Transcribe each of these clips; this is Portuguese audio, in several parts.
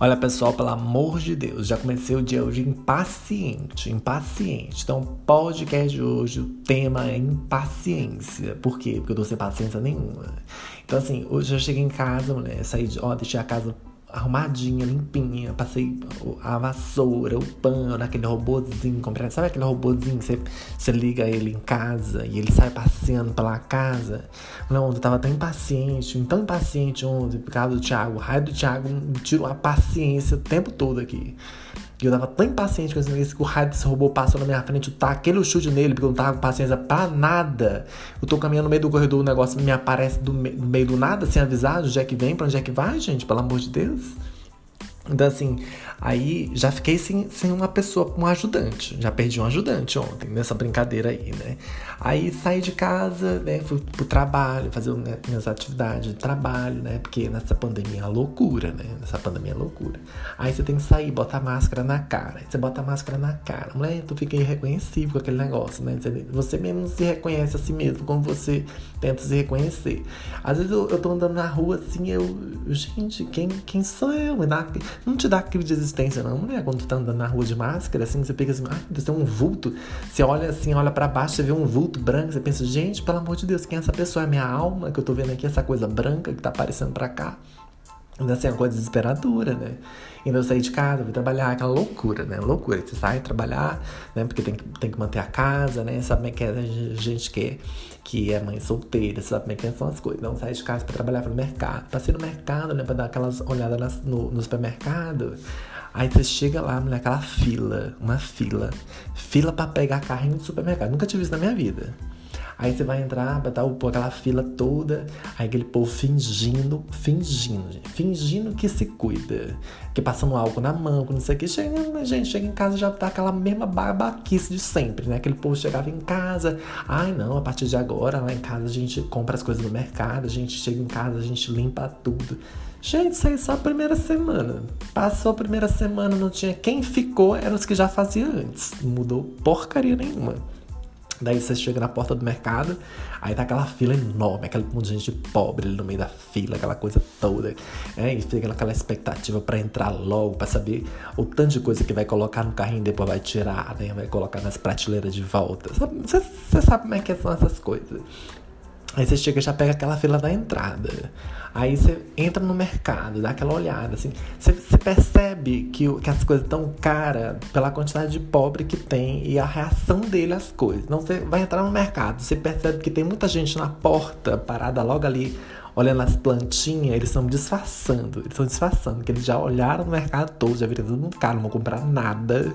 Olha, pessoal, pelo amor de Deus, já comecei o dia hoje impaciente, impaciente. Então, podcast de hoje, o tema é impaciência. Por quê? Porque eu tô sem paciência nenhuma. Então, assim, hoje eu cheguei em casa, mulher, saí de, ó, deixei a casa arrumadinha, limpinha. Passei a vassoura, o pano, aquele robôzinho. Comprei, sabe aquele robôzinho que você, você liga ele em casa e ele sai passeando pela casa? Não, eu tava tão impaciente, tão impaciente ontem por causa do Thiago. O raio do Thiago me tirou a paciência o tempo todo aqui. E eu tava tão impaciente com esse que o raio desse robô passou na minha frente, tá aquele chute nele, porque eu não tava com paciência pra nada. Eu tô caminhando no meio do corredor, o negócio me aparece do, me, do meio do nada, sem avisar onde é que vem, pra onde é que vai, gente, pelo amor de Deus. Então, assim, aí já fiquei sem, sem uma pessoa, um ajudante. Já perdi um ajudante ontem, nessa brincadeira aí, né? Aí saí de casa, né? Fui pro trabalho, fazer minhas atividades de trabalho, né? Porque nessa pandemia é loucura, né? Nessa pandemia é loucura. Aí você tem que sair, botar máscara na cara. Aí você bota a máscara na cara. Mulher, tu fica irreconhecível com aquele negócio, né? Você mesmo se reconhece a si mesmo, como você tenta se reconhecer. Às vezes eu, eu tô andando na rua assim, eu. Gente, quem, quem sou eu? Não te dá crise de existência, não, mulher. Quando tu tá andando na rua de máscara, assim, você pega assim, ah, tem um vulto. Você olha assim, olha para baixo, você vê um vulto branco, você pensa, gente, pelo amor de Deus, quem é essa pessoa? É minha alma que eu tô vendo aqui, essa coisa branca que tá aparecendo pra cá. Ainda assim, é uma coisa desesperadora, né? Então eu saí de casa, fui trabalhar, aquela loucura, né? Loucura. Você sai trabalhar, né? Porque tem que, tem que manter a casa, né? Sabe como é que é? A gente que é, que é mãe solteira, sabe como é que são as coisas. Então sai de casa pra trabalhar no mercado. Passei no mercado, né? Pra dar aquelas olhadas no, no supermercado. Aí você chega lá, mulher, aquela fila, uma fila. Fila para pegar carrinho no supermercado. Nunca tive isso na minha vida. Aí você vai entrar, botar aquela fila toda, aí aquele povo fingindo, fingindo, gente, fingindo que se cuida. Que passando álcool na mão, não sei o que. Chega, gente, chega em casa já tá aquela mesma babaquice de sempre, né? Aquele povo chegava em casa, ai não, a partir de agora, lá em casa a gente compra as coisas no mercado, a gente chega em casa, a gente limpa tudo. Gente, isso aí é só a primeira semana. Passou a primeira semana, não tinha quem ficou, eram os que já fazia antes. Não mudou porcaria nenhuma. Daí você chega na porta do mercado, aí tá aquela fila enorme, aquele monte de gente pobre ali no meio da fila, aquela coisa toda. É, e fica aquela expectativa para entrar logo, para saber o tanto de coisa que vai colocar no carrinho e depois vai tirar, né? Vai colocar nas prateleiras de volta. Você, você sabe como é que são essas coisas. Aí você chega já pega aquela fila da entrada. Aí você entra no mercado, dá aquela olhada, assim. Você, você percebe que, que as coisas estão caras pela quantidade de pobre que tem e a reação dele às coisas. Então você vai entrar no mercado, você percebe que tem muita gente na porta, parada logo ali, olhando as plantinhas, eles estão disfarçando. Eles estão disfarçando, que eles já olharam no mercado todo, já viram tudo caro, não vão comprar nada.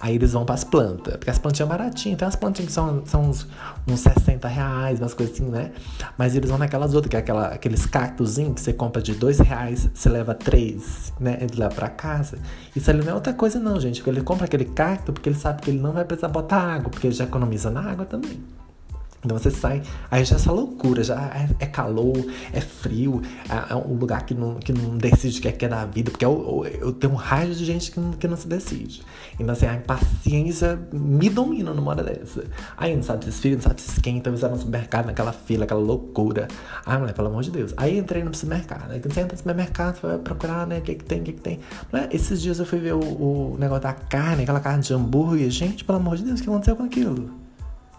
Aí eles vão para as plantas, porque as plantinhas baratinhas, tem umas plantinhas que são, são uns, uns 60 reais, umas coisas assim, né? Mas eles vão naquelas outras, que é aquela, aqueles cactozinhos que você compra de 2 reais, você leva 3, né? Ele leva para casa. Isso ali não é outra coisa, não, gente. Porque ele compra aquele cacto porque ele sabe que ele não vai precisar botar água, porque ele já economiza na água também. Então você sai, aí já é essa loucura, já é, é calor, é frio, é, é, um lugar que não, que não decide o que é, que é da vida, porque eu, eu, eu tenho um raio de gente que não, que não se decide. Então assim, a impaciência me domina numa hora dessa. Aí não sabe se esfria, não sabe se esquenta, você vai no supermercado, naquela fila, aquela loucura. Ai, mulher, pelo amor de Deus. Aí entrei no supermercado, aí você entra no supermercado, você vai procurar, né, o que, que tem, o que, que tem. Mulher, esses dias eu fui ver o, o negócio da carne, aquela carne de hambúrguer, gente, pelo amor de Deus, o que aconteceu com aquilo?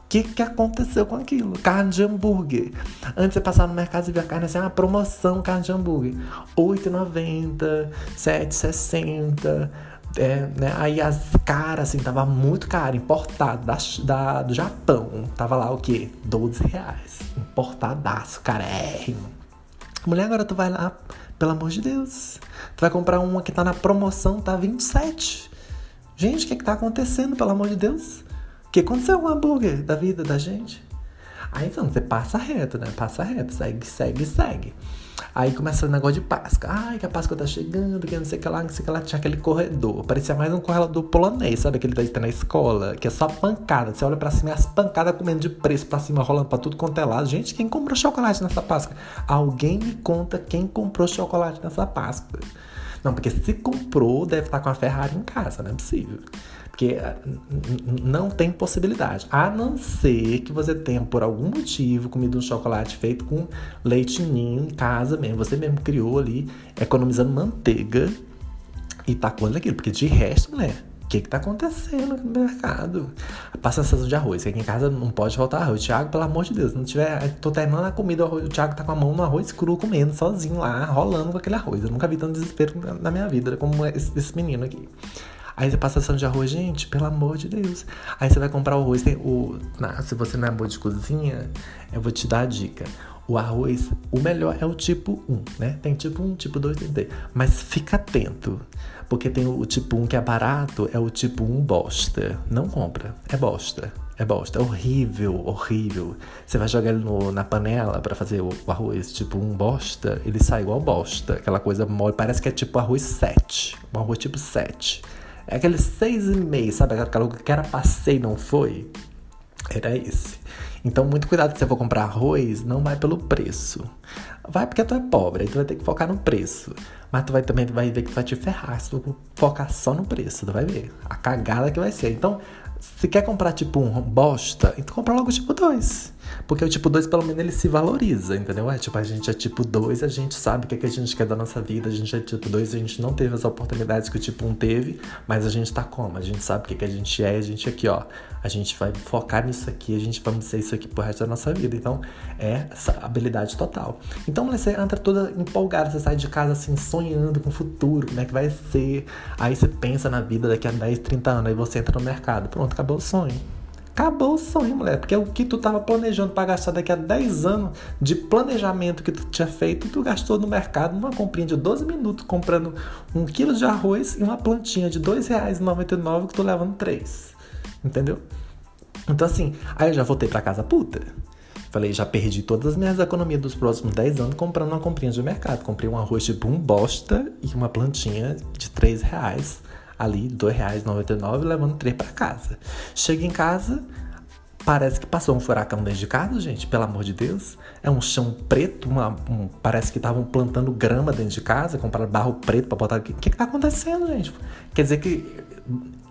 Que, que aconteceu com aquilo? Carne de hambúrguer. Antes você passar no mercado e ver a carne assim, uma promoção carne de hambúrguer. R$ 8,90, R$ 7,60. É, né? Aí as caras, assim, tava muito caro, importado da, da, do Japão. Tava lá o quê? 12 reais. Importadaço, carérrimo. Mulher, agora tu vai lá, pelo amor de Deus. Tu vai comprar uma que tá na promoção, tá 27. Gente, o que que tá acontecendo, pelo amor de Deus? Que aconteceu com o hambúrguer da vida da gente? Aí então, você passa reto, né? Passa reto, segue, segue, segue. Aí começa o negócio de Páscoa. Ai, que a Páscoa tá chegando, que não sei o que lá, não sei o que lá. Tinha aquele corredor. Parecia mais um corredor polonês, sabe? Aquele que tá na escola, que é só pancada. Você olha pra cima e as pancadas comendo de preço pra cima, rolando pra tudo quanto é lado. Gente, quem comprou chocolate nessa Páscoa? Alguém me conta quem comprou chocolate nessa Páscoa. Não, porque se comprou, deve estar com a Ferrari em casa, não é possível. Porque ah, não tem possibilidade. A não ser que você tenha, por algum motivo, comido um chocolate feito com leite ninho em casa mesmo. Você mesmo criou ali, economizando manteiga. e com aquilo. Porque de resto, mulher, o que que tá acontecendo no mercado? Passa a sensação de arroz. Aqui em casa não pode faltar arroz. Thiago, pelo amor de Deus, não tiver. Tô terminando a comida, o Thiago tá com a mão no arroz cru comendo, sozinho lá, rolando com aquele arroz. Eu nunca vi tanto desespero na minha vida como esse, esse menino aqui. Aí você passa a sensação de arroz, gente, pelo amor de Deus. Aí você vai comprar o arroz, tem o. se você não é boa de cozinha, eu vou te dar a dica. O arroz, o melhor é o tipo 1, né? Tem tipo 1, tipo 2, tem 3. Mas fica atento. Porque tem o tipo 1 que é barato, é o tipo 1 bosta. Não compra, é bosta. É bosta, é horrível, horrível. Você vai jogar ele no, na panela para fazer o, o, arroz tipo um bosta, ele sai igual bosta. Aquela coisa mole, parece que é tipo arroz 7. Um arroz tipo 7. É aquele 6,5, sabe? Aquela que era passei não foi? Era esse. Então, muito cuidado se você for comprar arroz, não vai pelo preço. Vai porque tu é pobre, aí tu vai ter que focar no preço. Mas tu vai também vai ver que vai te ferrar se tu focar só no preço, tu vai ver a cagada que vai ser. Então, se quer comprar tipo um bosta, então compra logo o tipo 2. Porque o tipo 2, pelo menos, ele se valoriza, entendeu? É tipo, a gente é tipo 2, a gente sabe o que, é que a gente quer da nossa vida. A gente é tipo 2, a gente não teve as oportunidades que o tipo 1 um teve, mas a gente tá como? A gente sabe o que, é que a gente é, a gente aqui, ó. A gente vai focar nisso aqui, a gente vai ser isso aqui pro resto da nossa vida. Então, é essa habilidade total. Então, você entra toda empolgada, você sai de casa assim, sonhando com o futuro, como é que vai ser. Aí você pensa na vida daqui a 10, 30 anos, aí você entra no mercado. Pronto, acabou o sonho. Acabou o sonho, mulher. Porque o que tu tava planejando para gastar daqui a 10 anos de planejamento que tu tinha feito, tu gastou no mercado numa comprinha de 12 minutos comprando um quilo de arroz e uma plantinha de R$ 2,99 que tu levando 3. Entendeu? Então assim, aí eu já voltei para casa puta. Falei, já perdi todas as minhas economias dos próximos 10 anos comprando uma comprinha de mercado. Comprei um arroz tipo um bosta e uma plantinha de 3 reais ali, R$ 2,99, levando três para casa. Chega em casa, parece que passou um furacão dentro de casa, gente, pelo amor de Deus. É um chão preto, uma, um, parece que estavam plantando grama dentro de casa, compraram barro preto para botar. O que, que tá acontecendo, gente? Quer dizer que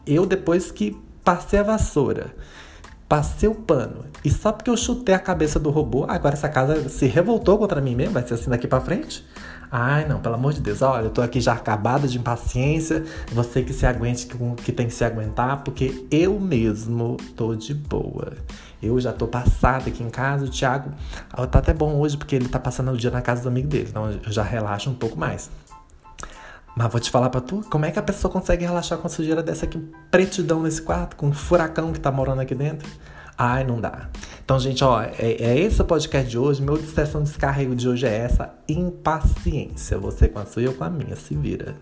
eu, depois que passei a vassoura, passei o pano, e só porque eu chutei a cabeça do robô, agora essa casa se revoltou contra mim mesmo, vai ser assim daqui para frente? Ai, não, pelo amor de Deus, olha, eu tô aqui já acabada de impaciência, você que se aguente, que, tem que se aguentar, porque eu mesmo tô de boa. Eu já tô passada aqui em casa, o Thiago tá até bom hoje, porque ele tá passando o dia na casa do amigo dele, então eu já relaxo um pouco mais. Mas vou te falar pra tu, como é que a pessoa consegue relaxar com a sujeira dessa aqui, pretidão nesse quarto, com um furacão que tá morando aqui dentro? Ai, não dá. Então, gente, ó, é, é esse o podcast de hoje. Meu sessão de descarrego de hoje é essa: impaciência. Você com a sua e eu com a minha. Se vira.